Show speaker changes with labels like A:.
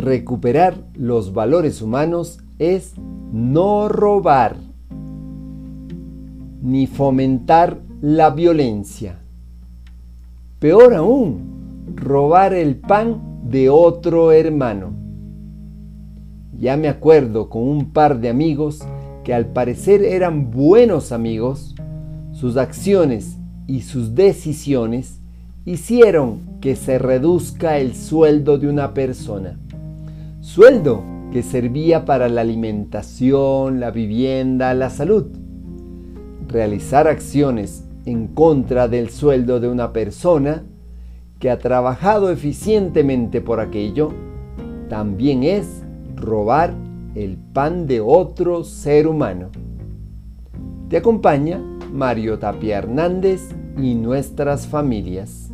A: recuperar los valores humanos es no robar ni fomentar la violencia. Peor aún, robar el pan de otro hermano. Ya me acuerdo con un par de amigos que al parecer eran buenos amigos, sus acciones y sus decisiones hicieron que se reduzca el sueldo de una persona. Sueldo que servía para la alimentación, la vivienda, la salud. Realizar acciones en contra del sueldo de una persona que ha trabajado eficientemente por aquello, también es robar el pan de otro ser humano. Te acompaña Mario Tapia Hernández y nuestras familias.